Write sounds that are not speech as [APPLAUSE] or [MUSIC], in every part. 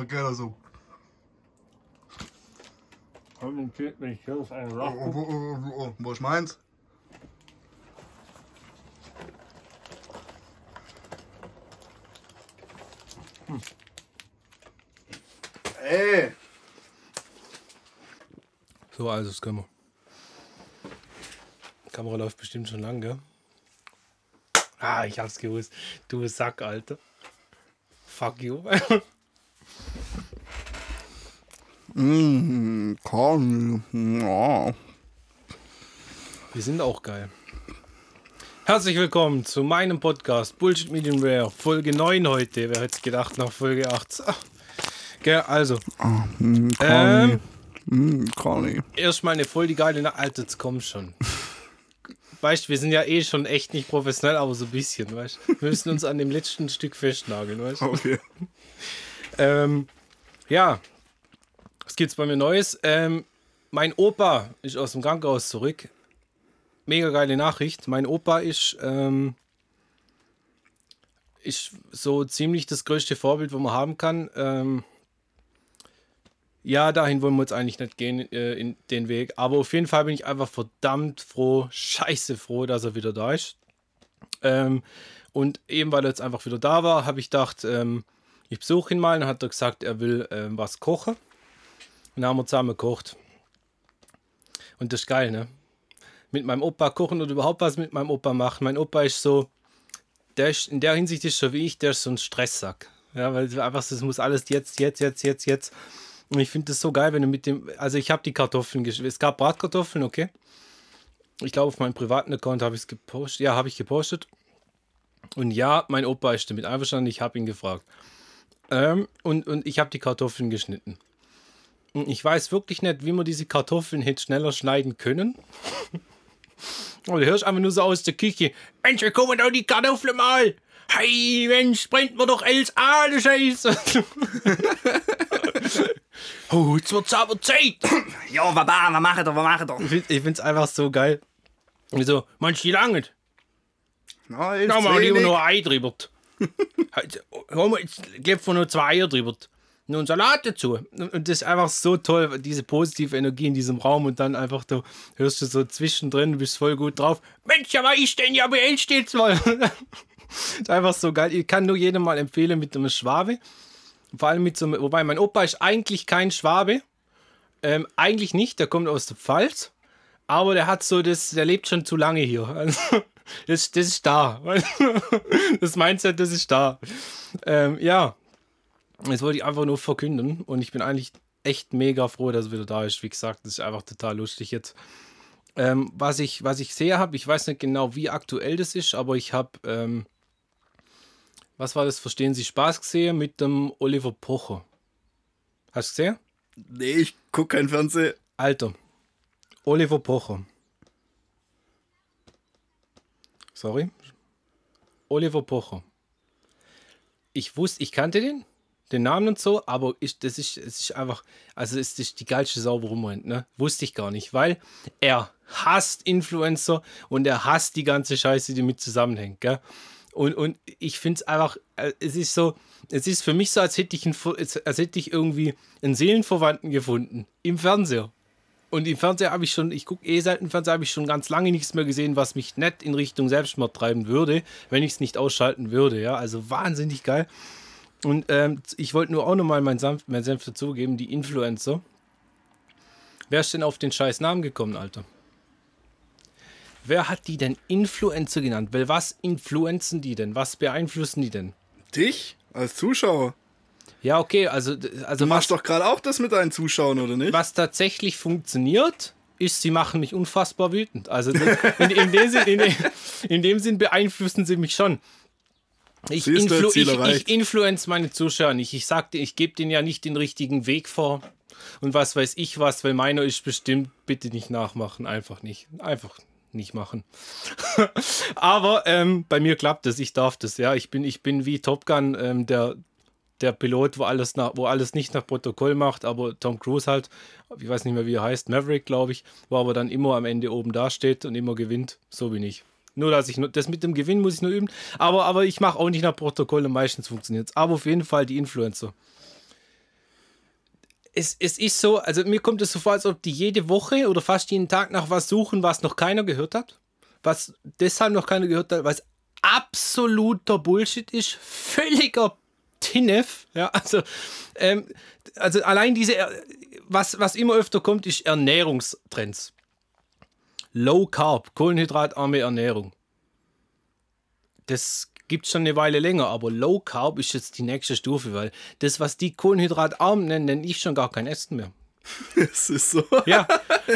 einfach geiler so. Kommentiert mich hier einen Oh, Lachen. oh, oh, oh, oh. Wo ist meins? Ey! So, also das können wir. Die Kamera läuft bestimmt schon lang, gell? Ah, ich hab's gewusst. Du Sack, Alter. Fuck you. [LAUGHS] Mmh, Conny. Ja. Wir sind auch geil. Herzlich willkommen zu meinem Podcast Bullshit Medium Rare, Folge 9 heute. Wer hätte es gedacht nach Folge 8? Ah. Gell, also, Mmh, Conny. ähm, Mmh, Conny. erstmal eine voll die geile Na Alter, jetzt komm schon. Weißt wir sind ja eh schon echt nicht professionell, aber so ein bisschen, weißt Wir müssen uns an dem letzten Stück festnageln, weißt Okay. Ähm, ja, was gibt's bei mir Neues? Ähm, mein Opa ist aus dem Krankenhaus zurück. Mega geile Nachricht. Mein Opa ist, ähm, ist so ziemlich das größte Vorbild, was man haben kann. Ähm, ja, dahin wollen wir jetzt eigentlich nicht gehen, äh, in den Weg. Aber auf jeden Fall bin ich einfach verdammt froh, scheiße froh, dass er wieder da ist. Ähm, und eben weil er jetzt einfach wieder da war, habe ich gedacht, ähm, ich besuche ihn mal. Dann hat er gesagt, er will ähm, was kochen. Und haben wir zusammen gekocht. Und das ist geil, ne? Mit meinem Opa kochen oder überhaupt was mit meinem Opa machen. Mein Opa ist so, der ist in der Hinsicht ist so wie ich, der ist so ein Stresssack. Ja, weil einfach es muss alles jetzt, jetzt, jetzt, jetzt, jetzt. Und ich finde das so geil, wenn du mit dem, also ich habe die Kartoffeln, es gab Bratkartoffeln, okay. Ich glaube, auf meinem privaten Account habe ich es gepostet. Ja, habe ich gepostet. Und ja, mein Opa ist damit einverstanden. Ich habe ihn gefragt. Ähm, und, und ich habe die Kartoffeln geschnitten. Ich weiß wirklich nicht, wie man diese Kartoffeln hätte schneller schneiden können. [LAUGHS] Und du hörst einfach nur so aus der Küche: Mensch, wir kommen doch die Kartoffeln mal! Hey, Mensch, brennt mir doch alles an, Scheiße! [LAUGHS] oh, jetzt wird's aber Zeit! Ja, was macht er, was macht er? Ich find- ich find's einfach so geil. Und so, manch die lange. Na, Da mal lieber noch ein Ei drüber. [LAUGHS] Hol mal, Jetzt gib von nur zwei Eier drüber. Einen Salat dazu. Und das ist einfach so toll, diese positive Energie in diesem Raum. Und dann einfach, du hörst du so zwischendrin, bist voll gut drauf. Mensch, aber ich denn ja bei steht's mal. [LAUGHS] einfach so geil. Ich kann nur jedem mal empfehlen mit einem Schwabe. Vor allem mit so einem, wobei mein Opa ist eigentlich kein Schwabe. Ähm, eigentlich nicht, der kommt aus der Pfalz. Aber der hat so das, der lebt schon zu lange hier. [LAUGHS] Also, das, das ist da. [LAUGHS] Das Mindset, das ist da. Ähm, ja, das wollte ich einfach nur verkünden. Und ich bin eigentlich echt mega froh, dass er wieder da ist. Wie gesagt, das ist einfach total lustig jetzt. Ähm, was, ich, was ich sehe habe, ich weiß nicht genau, wie aktuell das ist, aber ich habe, ähm, was war das, Verstehen Sie Spaß gesehen mit dem Oliver Pocher. Hast du gesehen? Nee, ich guck kein Fernsehen. Alter, Oliver Pocher. Sorry. Oliver Pocher. Ich wusste, ich kannte den, den Namen und so, aber ich, das ist, es ist einfach, also ist die geilste Sau, worum rennt, ne? Wusste ich gar nicht, weil er hasst Influencer und er hasst die ganze Scheiße, die mit zusammenhängt, gell? Und, und ich finde es einfach, äh, es ist so, es ist für mich so, als hätte ich, einen, als hätte ich irgendwie einen Seelenverwandten gefunden im Fernseher. Und im Fernseher habe ich schon, ich gucke eh selten Fernseher, habe ich schon ganz lange nichts mehr gesehen, was mich nicht in Richtung Selbstmord treiben würde, wenn ich es nicht ausschalten würde. Ja, also wahnsinnig geil. Und ähm, ich wollte nur auch nochmal meinen Senf, mein Senf dazugeben, die Influencer. Wer ist denn auf den scheiß Namen gekommen, Alter? Wer hat die denn Influencer genannt? Weil was influenzen die denn? Was beeinflussen die denn? Dich als Zuschauer. Ja, okay, also, also Du was, machst doch gerade auch das mit deinen Zuschauern, oder nicht? was tatsächlich funktioniert, ist, sie machen mich unfassbar wütend. Also in, in, dem, Sinn, in, in dem Sinn beeinflussen sie mich schon. Ich, influ ich, ich influence meine Zuschauer nicht. Ich sagte, ich gebe denen ja nicht den richtigen Weg vor. Und was weiß ich was, weil meiner ist bestimmt, bitte nicht nachmachen. Einfach nicht. Einfach nicht machen. [LAUGHS] Aber ähm, bei mir klappt das, ich darf das, ja. Ich bin, ich bin wie Top Gun, ähm, der, der Pilot, wo alles, nach, wo alles nicht nach Protokoll macht, aber Tom Cruise halt, ich weiß nicht mehr, wie er heißt, Maverick, glaube ich, wo aber dann immer am Ende oben da steht und immer gewinnt. So bin ich. Nur, dass ich nur, das mit dem Gewinn muss ich nur üben, aber, aber ich mache auch nicht nach Protokoll und meistens funktioniert es. Aber auf jeden Fall die Influencer. Es, es ist so, also mir kommt es so vor, als ob die jede Woche oder fast jeden Tag nach was suchen, was noch keiner gehört hat. Was deshalb noch keiner gehört hat, es absoluter Bullshit ist, völliger Tinef. Ja, also, ähm, also allein diese, was, was immer öfter kommt, ist Ernährungstrends. Low Carb, kohlenhydratarme Ernährung. Das gibt es schon eine Weile länger, aber Low Carb ist jetzt die nächste Stufe, weil das, was die kohlenhydratarm nennen, nenne ich schon gar kein Essen mehr. [LAUGHS] Es ist so. Ja,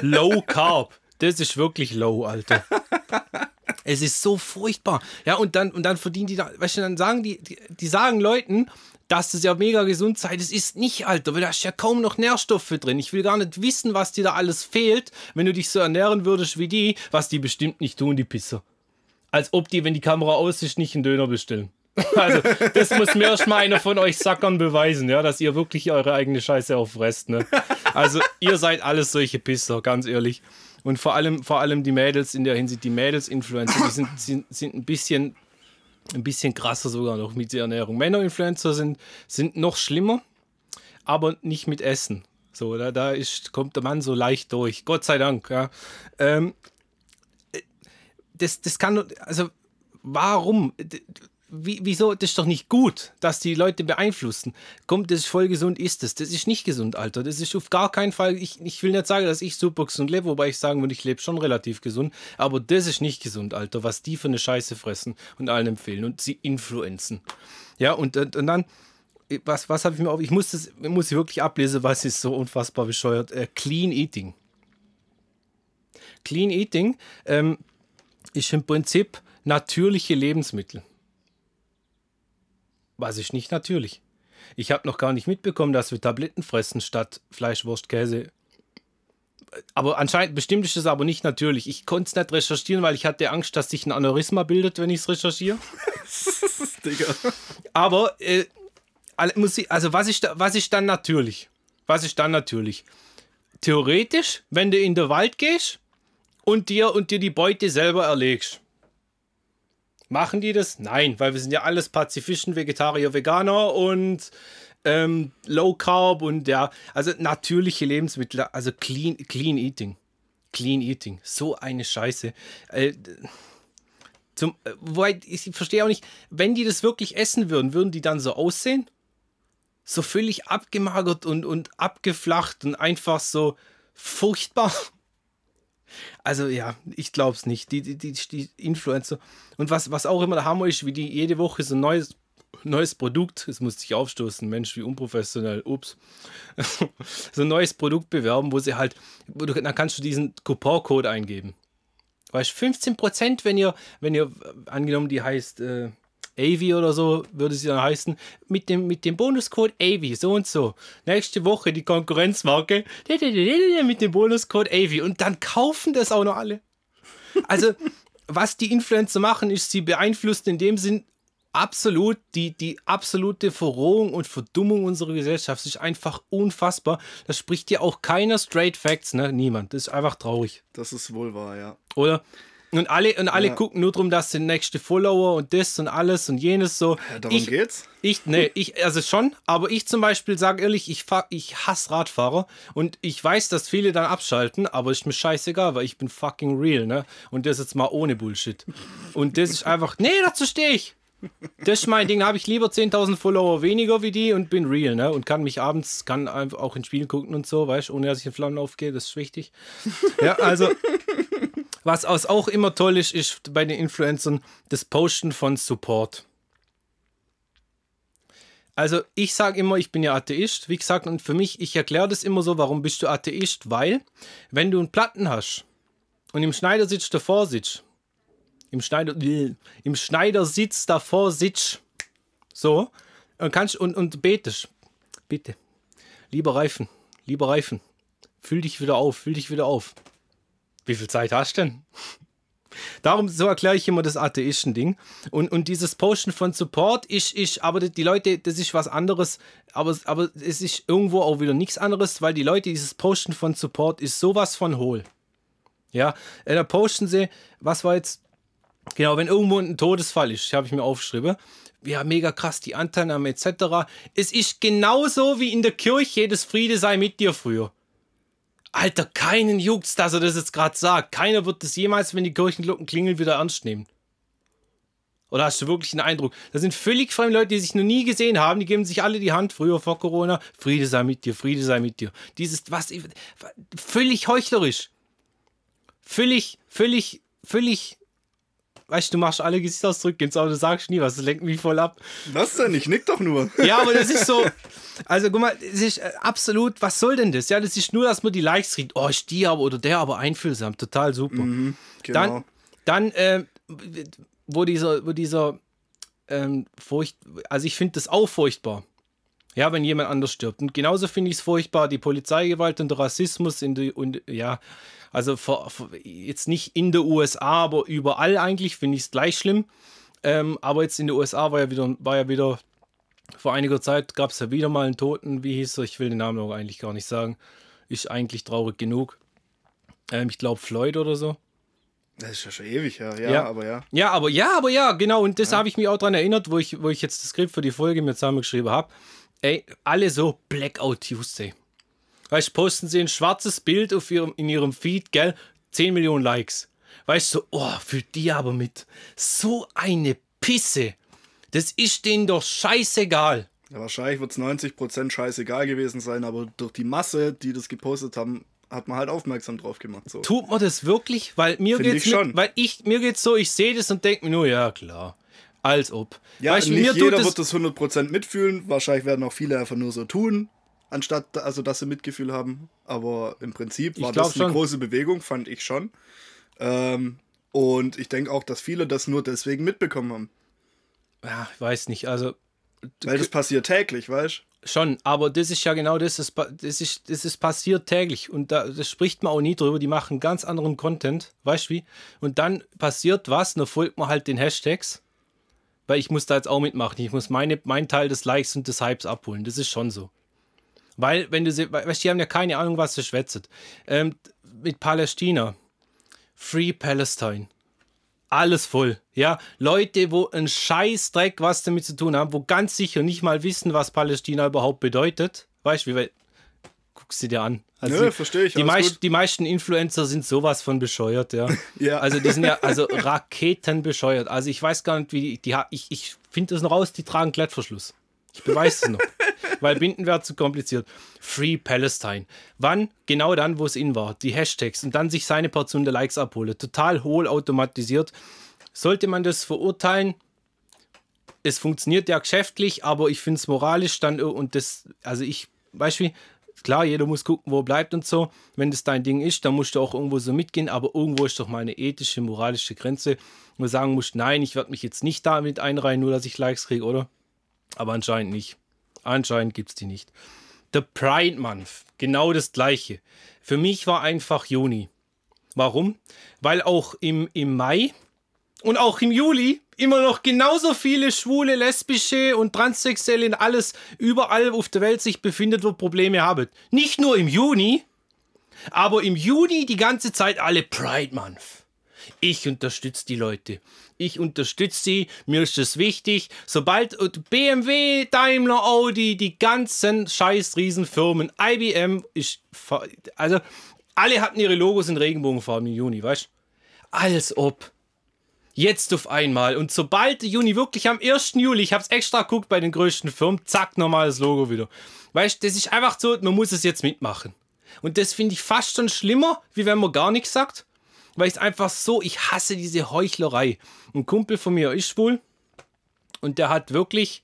Low Carb. Das ist wirklich low, Alter. [LAUGHS] Es ist so furchtbar. Ja, und dann, und dann verdienen die da, weißt du, dann sagen die, die, die sagen Leuten, dass das ja mega gesund sei. Das ist nicht, Alter, weil da ist ja kaum noch Nährstoffe drin. Ich will gar nicht wissen, was dir da alles fehlt, wenn du dich so ernähren würdest wie die, was die bestimmt nicht tun, die Pisser. Als ob die, wenn die Kamera aus ist, nicht einen Döner bestellen. [LAUGHS] Also, das muss mir erst mal einer von euch Sackern beweisen, ja, dass ihr wirklich eure eigene Scheiße auffresst, ne? Also, ihr seid alles solche Pisser, ganz ehrlich. Und vor allem, vor allem die Mädels in der Hinsicht, die Mädels-Influencer, die sind, sind, sind ein bisschen, ein bisschen krasser sogar noch mit der Ernährung. Männer-Influencer sind, sind noch schlimmer, aber nicht mit Essen. So, da, da ist, kommt der Mann so leicht durch. Gott sei Dank, ja. Ähm, das, das kann, also, warum? Wie, wieso, das ist doch nicht gut, dass die Leute beeinflussen. Kommt, das ist voll gesund, ist es. Das. das ist nicht gesund, Alter. Das ist auf gar keinen Fall, ich, ich will nicht sagen, dass ich super gesund lebe, wobei ich sagen würde, ich lebe schon relativ gesund, aber das ist nicht gesund, Alter, was die für eine Scheiße fressen und allen empfehlen und sie influenzen. Ja, und, und, dann, was, was habe ich mir auf, ich muss das, muss ich wirklich ablesen, was ist so unfassbar bescheuert. Äh, Clean Eating. Clean Eating ähm, ist im Prinzip natürliche Lebensmittel. Was ist nicht natürlich. Ich habe noch gar nicht mitbekommen, dass wir Tabletten fressen statt Fleisch, Wurst, Käse. Aber anscheinend, bestimmt ist es aber nicht natürlich. Ich konnte es nicht recherchieren, weil ich hatte Angst, dass sich ein Aneurysma bildet, wenn ich es recherchiere. [LAUGHS] Digga. Aber, äh, muss ich, also was ist, was ist dann natürlich? Was ist dann natürlich? Theoretisch, wenn du in den Wald gehst und dir, und dir die Beute selber erlegst. Machen die das? Nein, weil wir sind ja alles Pazifisten, Vegetarier, Veganer und ähm, Low Carb und ja, also natürliche Lebensmittel, also clean, clean Eating. Clean Eating. So eine Scheiße. Äh, zum, äh, wobei, ich verstehe auch nicht, wenn die das wirklich essen würden, würden die dann so aussehen? So völlig abgemagert und, und abgeflacht und einfach so furchtbar. Also ja, ich glaube es nicht. Die, die, die, die, Influencer. Und was, was auch immer der Hammer ist, wie die jede Woche so ein neues, neues Produkt, es muss sich aufstoßen, Mensch, wie unprofessionell, ups. [LAUGHS] so ein neues Produkt bewerben, wo sie halt, wo du, dann kannst du diesen Couponcode eingeben. Weißt 15%, wenn ihr, wenn ihr, angenommen, die heißt, äh, AV oder so würde sie dann heißen, mit dem, mit dem Bonuscode AV, so und so. Nächste Woche die Konkurrenzmarke [LAUGHS] mit dem Bonuscode AV und dann kaufen das auch noch alle. Also, [LAUGHS] was die Influencer machen, ist, sie beeinflussen in dem Sinn absolut die, die absolute Verrohung und Verdummung unserer Gesellschaft. Das ist einfach unfassbar. Das spricht ja auch keiner Straight Facts, ne? Niemand. Das ist einfach traurig. Das ist wohl wahr, ja. Oder? Und alle, und alle ja. gucken nur darum, dass der nächste Follower und das und alles und jenes so. Ja, darum ich, geht's? Ich, nee, ich, also schon, aber ich zum Beispiel sage ehrlich, ich, fahr, ich hasse Radfahrer und ich weiß, dass viele dann abschalten, aber ist mir scheißegal, weil ich bin fucking real, ne? Und das jetzt mal ohne Bullshit. Und das ist einfach, [LAUGHS] nee, dazu stehe ich. Das ist mein Ding, da habe ich lieber 10.000 Follower weniger wie die und bin real, ne? Und kann mich abends, kann einfach auch in Spielen gucken und so, weißt du, ohne dass ich in Flammen aufgehe, das ist wichtig. Ja, also, was auch immer toll ist, ist bei den Influencern das Posten von Support. Also ich sage immer, ich bin ja Atheist, wie gesagt, und für mich, ich erkläre das immer so, warum bist du Atheist? Weil, wenn du einen Platten hast und im Schneidersitz davor sitzt, im, Schneider, [LAUGHS] im Schneidersitz davor sitzt, so, und, kannst, und, und betest, bitte, lieber Reifen, lieber Reifen, fühl dich wieder auf, fühl dich wieder auf. Wie viel Zeit hast du denn? Darum, so erkläre ich immer das Atheisten-Ding. Und, und dieses Posten von Support ist, ist, aber die Leute, das ist was anderes, aber, aber es ist irgendwo auch wieder nichts anderes, weil die Leute, dieses Posten von Support ist sowas von hohl. Ja, äh, da posten sie, was war jetzt, genau, wenn irgendwo ein Todesfall ist, habe ich mir aufgeschrieben, ja, mega krass, die Anteilnahme etc. Es ist genauso wie in der Kirche, das Friede sei mit dir früher. Alter, keinen juckt's, dass er das jetzt gerade sagt. Keiner wird das jemals, wenn die Kirchenglocken klingeln, wieder ernst nehmen. Oder hast du wirklich einen Eindruck? Das sind völlig fremde Leute, die sich noch nie gesehen haben. Die geben sich alle die Hand, früher vor Corona. Friede sei mit dir, Friede sei mit dir. Dieses, was, völlig heuchlerisch. Völlig, völlig, völlig weißt du, du machst alle Gesichtsausdrücke ins Auto, sagst nie was, das lenkt mich voll ab. Was denn? Ich nick doch nur. Ja, aber das ist so, [LAUGHS] also guck mal, das ist äh, absolut, was soll denn das? Ja, das ist nur, dass man die Likes kriegt. Oh, ist die aber oder der aber einfühlsam, total super. Mhm, genau. Dann, dann äh, wo dieser, wo dieser ähm, Furcht, also ich finde das auch furchtbar. Ja, wenn jemand anders stirbt. Und genauso finde ich es furchtbar, die Polizeigewalt und der Rassismus in die, und ja, also vor, vor, jetzt nicht in der USA, aber überall eigentlich finde ich es gleich schlimm. Ähm, aber jetzt in den USA war ja wieder, war ja wieder vor einiger Zeit gab es ja wieder mal einen Toten, wie hieß er? Ich will den Namen auch eigentlich gar nicht sagen. Ist eigentlich traurig genug. Ähm, ich glaube Floyd oder so. Das ist ja schon ewig, ja. Ja, ja. aber ja. Ja, aber ja, aber ja, genau. Und das ja. habe ich mich auch daran erinnert, wo ich, wo ich jetzt das Skript für die Folge mir zusammengeschrieben habe. Ey, alle so Blackout Tuesday. Weißt du, posten sie ein schwarzes Bild auf ihrem, in ihrem Feed, gell? 10 Millionen Likes. Weißt du, so, oh, für die aber mit. So eine Pisse. Das ist denen doch scheißegal. Ja, wahrscheinlich wird es 90% scheißegal gewesen sein, aber durch die Masse, die das gepostet haben, hat man halt aufmerksam drauf gemacht. So. Tut man das wirklich? Weil mir Find geht's schon. weil ich mir geht's so, ich sehe das und denke mir nur, ja klar. Als ob. Ja, weißt, nicht jeder das wird das 100% mitfühlen. Wahrscheinlich werden auch viele einfach nur so tun anstatt also dass sie Mitgefühl haben. Aber im Prinzip war das eine schon. große Bewegung, fand ich schon. Ähm, und ich denke auch, dass viele das nur deswegen mitbekommen haben. Ja, ich weiß nicht. Also. Weil das passiert täglich, weißt du? Schon, aber das ist ja genau das, das, das, ist, das ist passiert täglich und da das spricht man auch nie drüber, die machen ganz anderen Content, weißt du wie? Und dann passiert was, dann folgt man halt den Hashtags, weil ich muss da jetzt auch mitmachen, ich muss meine, meinen Teil des Likes und des Hypes abholen, das ist schon so. Weil, wenn du sie, weißt, die haben ja keine Ahnung, was sie schwätzen. Ähm, mit Palästina. Free Palestine. Alles voll. Ja, Leute, wo ein Scheißdreck was damit zu tun haben, wo ganz sicher nicht mal wissen, was Palästina überhaupt bedeutet. Weißt du, wie guckst du dir an. Also Nö, verstehe ich. Die, meist, die, meisten Influencer sind sowas von bescheuert, ja. [LAUGHS] ja. Also die sind ja also [LAUGHS] Raketen bescheuert. Also ich weiß gar nicht, wie die, die ich, ich finde das noch raus, die tragen Klettverschluss. Ich beweise es noch. Weil Binden wäre zu kompliziert. Free Palestine. Wann? Genau dann, wo es in war. Die Hashtags und dann sich seine Portion der Likes abholen. Total hohl automatisiert. Sollte man das verurteilen? Es funktioniert ja geschäftlich, aber ich finde es moralisch dann und das, also ich, du, klar, jeder muss gucken, wo er bleibt und so. Wenn das dein Ding ist, dann musst du auch irgendwo so mitgehen, aber irgendwo ist doch mal eine ethische, moralische Grenze, wo du sagen musst, nein, ich werde mich jetzt nicht damit einreihen, nur dass ich Likes kriege, oder? Aber anscheinend nicht. Anscheinend gibt es die nicht. The Pride Month, genau das gleiche. Für mich war einfach Juni. Warum? Weil auch im, im Mai und auch im Juli immer noch genauso viele schwule, lesbische und transsexuelle in alles überall auf der Welt sich befindet, wo Probleme haben. Nicht nur im Juni, aber im Juni die ganze Zeit alle Pride Month. Ich unterstütze die Leute ich unterstütze sie, mir ist es wichtig. Sobald BMW, Daimler, Audi, die ganzen scheiß Riesenfirmen, IBM, ich, also alle hatten ihre Logos in Regenbogenfarben im Juni, weißt du? Als ob. Jetzt auf einmal. Und sobald Juni wirklich am 1. Juli, ich habe es extra geguckt bei den größten Firmen, zack, normales Logo wieder. Weißt du, das ist einfach so, man muss es jetzt mitmachen. Und das finde ich fast schon schlimmer, wie wenn man gar nichts sagt weil ich es einfach so, ich hasse diese Heuchlerei. Ein Kumpel von mir ist schwul und der hat wirklich,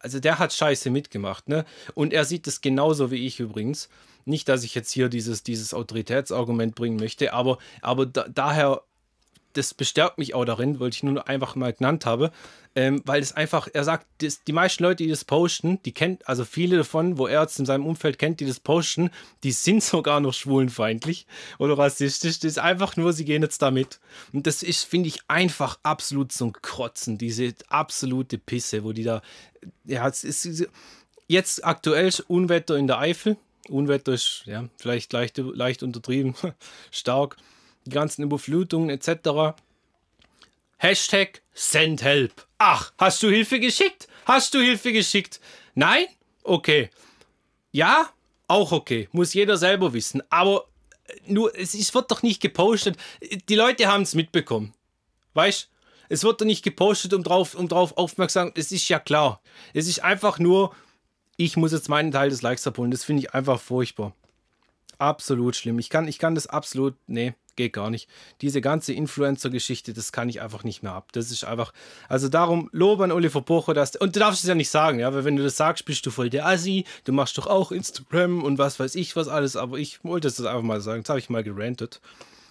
also der hat Scheiße mitgemacht, ne? Und er sieht es genauso wie ich übrigens. Nicht, dass ich jetzt hier dieses, dieses Autoritätsargument bringen möchte, aber, aber da, daher, das bestärkt mich auch darin, wollte ich nur einfach mal genannt habe, ähm, weil es einfach, er sagt, das, die meisten Leute, die das posten, die kennt, also viele davon, wo er jetzt in seinem Umfeld kennt, die das posten, die sind [LAUGHS] sogar noch schwulenfeindlich oder rassistisch. Das ist einfach nur, sie gehen jetzt damit. Und das ist, finde ich, einfach absolut zum Krotzen, diese absolute Pisse, wo die da, ja, es ist jetzt aktuell Unwetter in der Eifel. Unwetter ist ja vielleicht leicht, leicht untertrieben, [LAUGHS] stark. Die ganzen Überflutungen etc. Hashtag SendHelp. Ach, hast du Hilfe geschickt? Hast du Hilfe geschickt? Nein? Okay. Ja? Auch okay. Muss jeder selber wissen. Aber äh, nur, es, es wird doch nicht gepostet. Die Leute haben es mitbekommen. Weißt Es wird doch nicht gepostet, um drauf, um drauf aufmerksam. Es ist ja klar. Es ist einfach nur, ich muss jetzt meinen Teil des Likes abholen. Das finde ich einfach furchtbar. Absolut schlimm. Ich kann, ich kann das absolut. Nee, geht gar nicht. Diese ganze Influencer-Geschichte, das kann ich einfach nicht mehr ab. Das ist einfach. Also darum, Lob an Oliver Pocher, dass. Und du darfst es ja nicht sagen, ja, weil wenn du das sagst, bist du voll der Assi. Du machst doch auch Instagram und was weiß ich, was alles. Aber ich wollte es einfach mal sagen. Jetzt habe ich mal gerantet.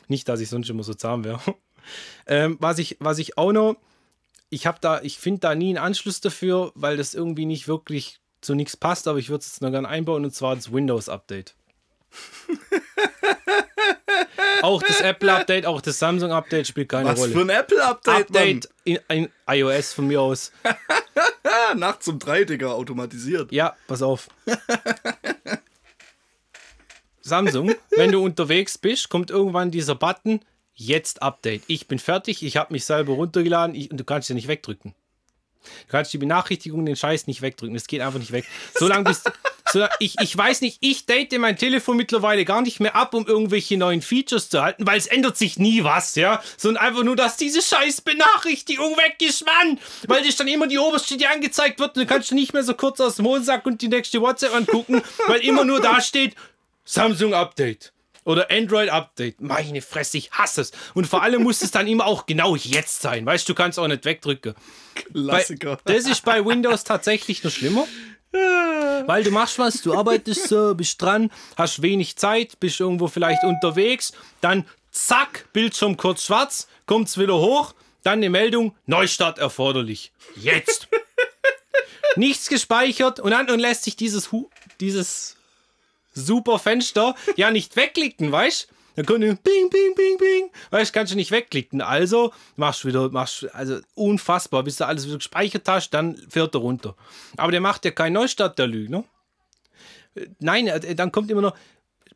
Nicht, dass ich sonst immer so zahm wäre. [LAUGHS] ähm, was, ich, was ich auch noch. Ich habe da, ich finde da nie einen Anschluss dafür, weil das irgendwie nicht wirklich zu nichts passt, aber ich würde es jetzt noch gerne einbauen und zwar das Windows-Update. [LAUGHS] auch das Apple-Update, auch das Samsung-Update spielt keine Was Rolle. Was für ein Apple-Update? Update in, in, iOS von mir aus. [LAUGHS] Nachts um drei, Digga, automatisiert. Ja, pass auf. Samsung, wenn du unterwegs bist, kommt irgendwann dieser Button, jetzt Update. Ich bin fertig, ich habe mich selber runtergeladen ich, und du kannst ja nicht wegdrücken. Du kannst die Benachrichtigung, den Scheiß nicht wegdrücken. Es geht einfach nicht weg. [LAUGHS] Solange bis. [LAUGHS] So, ich, ich weiß nicht, ich date mein Telefon mittlerweile gar nicht mehr ab, um irgendwelche neuen Features zu halten, weil es ändert sich nie was, ja. Sondern einfach nur, dass diese scheiß Benachrichtigung weg ist, Mann! Weil dich dann immer die oberste, die angezeigt wird, und du kannst nicht mehr so kurz aus dem Hohensack und die nächste WhatsApp angucken, weil immer nur da steht, Samsung Update oder Android Update. Meine Fresse, ich hasse es. Und vor allem muss es dann immer auch genau jetzt sein. Weißt du, du kannst auch nicht wegdrücken. Klassiker. Bei, das ist bei Windows tatsächlich noch schlimmer. Weil du machst was, du arbeitest so, bist dran, hast wenig Zeit, bist irgendwo vielleicht unterwegs, dann zack, Bildschirm kurz schwarz, kommt's wieder hoch, dann eine Meldung, Neustart erforderlich. Jetzt. Nichts gespeichert und dann und lässt sich dieses, dieses super Fenster ja nicht wegklicken, weißt Dann kommt bing, bing, bing, bing. Weißt kannst du nicht wegklicken. Also machst du wieder, machst, also unfassbar, bis du alles wieder gespeichert hast, dann fährt er runter. Aber der macht ja keinen Neustart, der Lügner. Nein, dann kommt immer noch,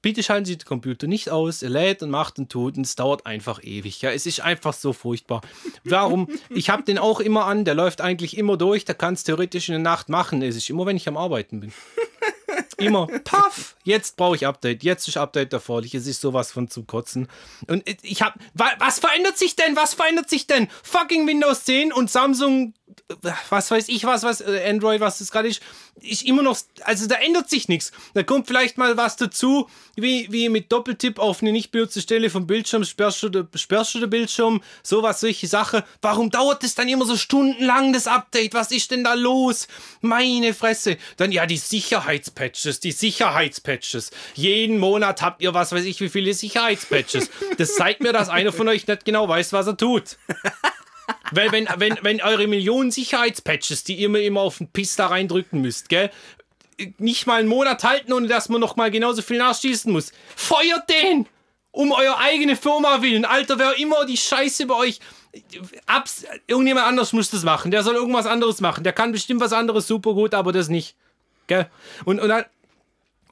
bitte schalten Sie den Computer nicht aus, er lädt und macht und tut und es dauert einfach ewig. Ja, es ist einfach so furchtbar. Warum? Ich habe den auch immer an, der läuft eigentlich immer durch, der kann es theoretisch in der Nacht machen. Es ist immer, wenn ich am Arbeiten bin. Immer, paff, jetzt brauche ich Update, jetzt ist Update erforderlich, es ist sowas von zu kotzen. Und ich habe, was verändert sich denn, was verändert sich denn? Fucking Windows 10 und Samsung, was weiß ich was, was, äh, Android, was das gerade ist, ist immer noch, also da ändert sich nichts. Da kommt vielleicht mal was dazu, wie, wie mit Doppeltipp auf eine nicht benutzte Stelle vom Bildschirm, sperrst du, sperrst du den Bildschirm, sowas, solche Sachen. Warum dauert es dann immer so stundenlang, das Update? Was ist denn da los? Meine Fresse. Dann ja, die Sicherheitspatches, die Sicherheitspatches. Jeden Monat habt ihr was weiß ich wie viele Sicherheitspatches. Das zeigt mir, dass einer von euch nicht genau weiß, was er tut. [LAUGHS] Weil wenn, wenn, wenn eure Millionen Sicherheitspatches, die ihr immer, immer auf den Piss da reindrücken müsst, gell, nicht mal einen Monat halten, ohne dass man noch mal genauso viel nachschießen muss, feuert den! Um eure eigene Firma willen. Alter, wer immer die Scheiße bei euch. Abs irgendjemand anders muss das machen. Der soll irgendwas anderes machen. Der kann bestimmt was anderes super gut, aber das nicht. Gell? Und, und dann,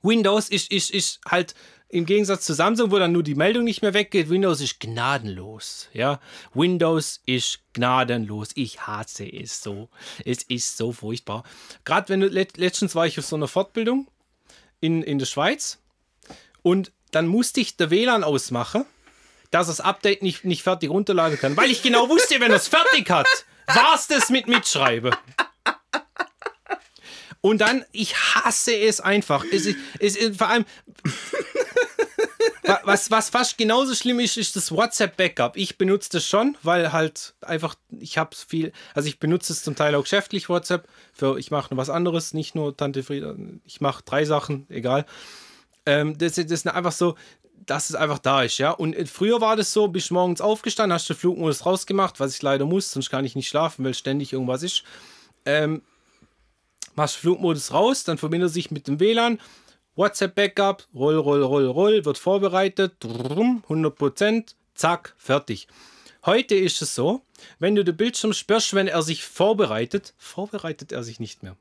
Windows ist, ist, ist halt im Gegensatz zu Samsung, wo dann nur die Meldung nicht mehr weggeht, Windows ist gnadenlos. Ja, Windows ist gnadenlos. Ich hasse es so. Es ist so furchtbar. Gerade wenn du letztens war ich auf so einer Fortbildung in, in der Schweiz und dann musste ich der WLAN ausmachen, dass das Update nicht, nicht fertig runterladen kann, weil ich genau wusste, wenn es fertig hat, war es das mit Mitschreiben. Und dann, ich hasse es einfach. Es, es, es, vor allem, was, was fast genauso schlimm ist, ist das WhatsApp-Backup. Ich benutze das schon, weil halt einfach, ich habe viel, also ich benutze es zum Teil auch geschäftlich, WhatsApp. Für, ich mache was anderes, nicht nur Tante Frieda. Ich mache drei Sachen, egal. Ähm, das, das ist einfach so, dass es einfach da ist, ja. Und äh, früher war das so, bist morgens aufgestanden, hast den Flugmodus rausgemacht, was ich leider muss, sonst kann ich nicht schlafen, weil ständig irgendwas ist. Ähm, machst Flugmodus raus, dann verbindet sich mit dem WLAN, WhatsApp-Backup, roll, roll, roll, roll, wird vorbereitet, 100%, zack, fertig. Heute ist es so, wenn du den Bildschirm sperrst, wenn er sich vorbereitet, vorbereitet er sich nicht mehr.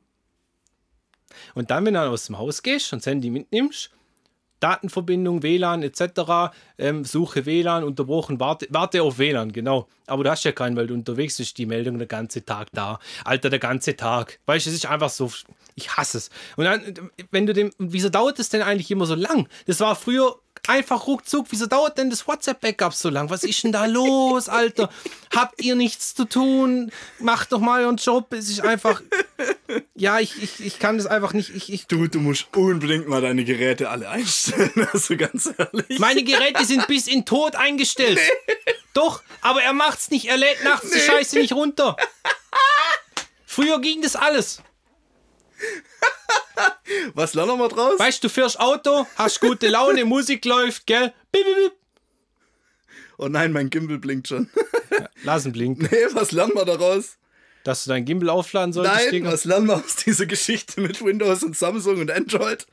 Und dann, wenn du aus dem Haus gehst und das Handy mitnimmst, Datenverbindung, WLAN etc., ähm, Suche WLAN, unterbrochen, warte, warte auf WLAN, genau. Aber du hast ja keinen, weil du unterwegs bist, die Meldung der ganze Tag da. Alter, der ganze Tag. Weißt du, es ist einfach so, ich hasse es. Und dann, wenn du dem, wieso dauert das denn eigentlich immer so lang? Das war früher einfach ruckzuck. Wieso dauert denn das WhatsApp-Backup so lang? Was ist denn da los, Alter? Habt ihr nichts zu tun? Macht doch mal euren Job. Es ist einfach. Ja, ich, ich, ich kann das einfach nicht. Ich, ich du, du musst unbedingt mal deine Geräte alle einstellen, [LAUGHS] also ganz ehrlich. Meine Geräte sind bis in Tod eingestellt. Nee. Doch, aber er macht's nicht. Er lädt nachts nee. die Scheiße nicht runter. Früher ging das alles. [LAUGHS] Was lernen wir draus? Weißt du, fährst Auto, hast gute Laune, [LAUGHS] Musik läuft, gell? Bip, bip, bip. Oh nein, mein Gimbal blinkt schon. Ja, lass ihn blinken. [LAUGHS] Nee, was lernen wir daraus? Dass du dein Gimbal aufladen solltest? Nein, Digga? was lernen wir aus dieser Geschichte mit Windows und Samsung und Android?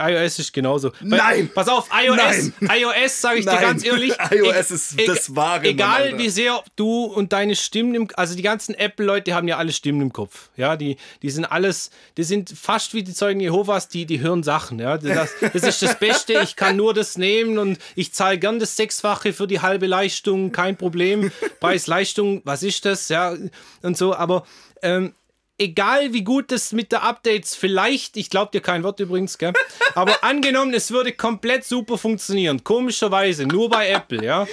iOS ist genauso. Nein! Pass auf, iOS, Nein. iOS, sage ich Nein. dir ganz ehrlich. [LAUGHS] iOS ist das wahre. Egal Mann, wie sehr du und deine Stimmen im, also die ganzen Apple-Leute haben ja alle Stimmen im Kopf. Ja, die, die sind alles, die sind fast wie die Zeugen Jehovas, die, die hören Sachen. Ja, das, das ist das Beste. Ich kann nur das nehmen und ich zahle gern das Sechsfache für die halbe Leistung, kein Problem. Preis Leistung, was ist das? Ja, und so. Aber ähm, egal wie gut das mit der Updates vielleicht, ich glaube dir kein Wort übrigens, gell? aber [LAUGHS] angenommen, es würde komplett super funktionieren, komischerweise, nur bei Apple, ja?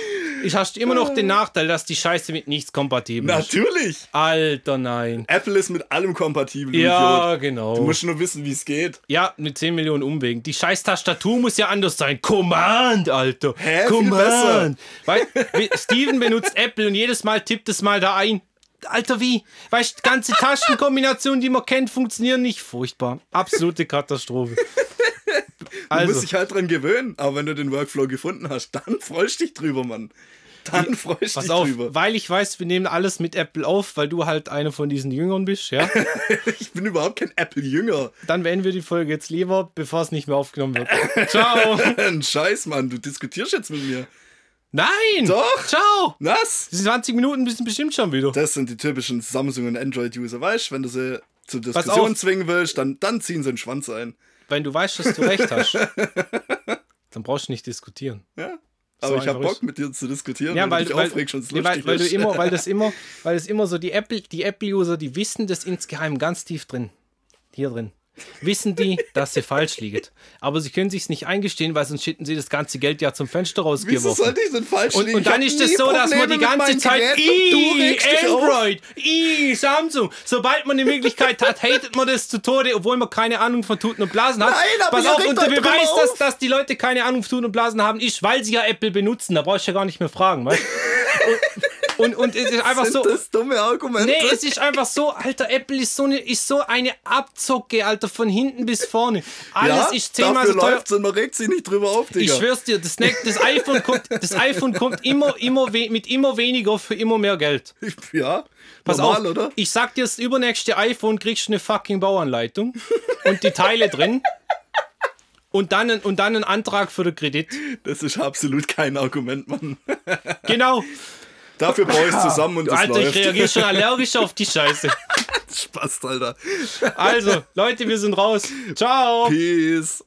Ich hast immer noch den Nachteil, dass die Scheiße mit nichts kompatibel ist. Natürlich. Alter, nein. Apple ist mit allem kompatibel. Ja, Idiot. genau. Du musst nur wissen, wie es geht. Ja, mit 10 Millionen Umwegen. Die scheiß Tastatur muss ja anders sein. Command, Alter. Hä? Command. Weil Steven benutzt Apple und jedes Mal tippt es mal da ein. Alter, wie? Weißt du, ganze Taschenkombinationen, die man kennt, funktionieren nicht. Furchtbar. Absolute Katastrophe. [LAUGHS] Also. Du musst dich halt dran gewöhnen, aber wenn du den Workflow gefunden hast, dann freust dich drüber, Mann. Dann freust Pass dich auf, drüber. Weil ich weiß, wir nehmen alles mit Apple auf, weil du halt einer von diesen Jüngern bist, ja? [LAUGHS] ich bin überhaupt kein Apple-Jünger. Dann beenden wir die Folge jetzt lieber, bevor es nicht mehr aufgenommen wird. Ciao. [LAUGHS] Ein Scheiß, Mann, du diskutierst jetzt mit mir. Nein! Doch! Ciao! Was? Die 20 Minuten bist du bestimmt schon wieder. Das sind die typischen Samsung- und Android-User, weißt du? Wenn du sie zur Diskussion zwingen willst, dann, dann ziehen sie den Schwanz ein. Wenn du weißt, dass du recht hast, [LAUGHS] dann brauchst du nicht diskutieren. Ja. Aber so ich habe Bock, mit dir zu diskutieren, ja, weil, weil, es nee, weil, weil, du immer, weil [LAUGHS] das immer, weil das immer so die Apple, die Apple-User, die wissen das insgeheim ganz tief drin. Hier drin wissen die, dass sie falsch liegen. Aber sie können sich nicht eingestehen, weil sonst hätten sie das ganze Geld ja zum Fenster rausgeworfen. Wieso sollte ich denn falsch liegen? Und, und dann ist es das so, dass man die ganze Zeit i Android, i Samsung. Sobald man die Möglichkeit hat, hatet man das zu Tode, obwohl man keine Ahnung von Tuten und Blasen hat. Nein, aber Pass auf, und der Beweis, dass, dass die Leute keine Ahnung von Tuten und Blasen haben, ist, weil sie ja Apple benutzen. Da brauchst du ja gar nicht mehr fragen, weißt [LAUGHS] und, und, es ist einfach Sind so. Das dumme Argumente. Nee, es ist einfach so, Alter, Apple ist so eine, ist so eine Abzocke, Alter, von hinten bis vorne. Alles ja, ist zehnmal so teuer. und man regt sich nicht drüber auf, Digga. Ich schwör's dir, das, das, iPhone, kommt, das iPhone kommt immer, immer mit immer weniger für immer mehr Geld. [LAUGHS] Ja. Pass normal, auf, oder? ich sag dir, das übernächste iPhone kriegst du eine fucking Bauanleitung und die Teile drin. Und dann, und dann einen Antrag für den Kredit. Das ist absolut kein Argument, Mann. Genau. Dafür baue ich zusammen und das Alter, läuft. ich reagiere schon allergisch auf die Scheiße. [LAUGHS] Spaß, Alter. Also, Leute, wir sind raus. Ciao. Peace.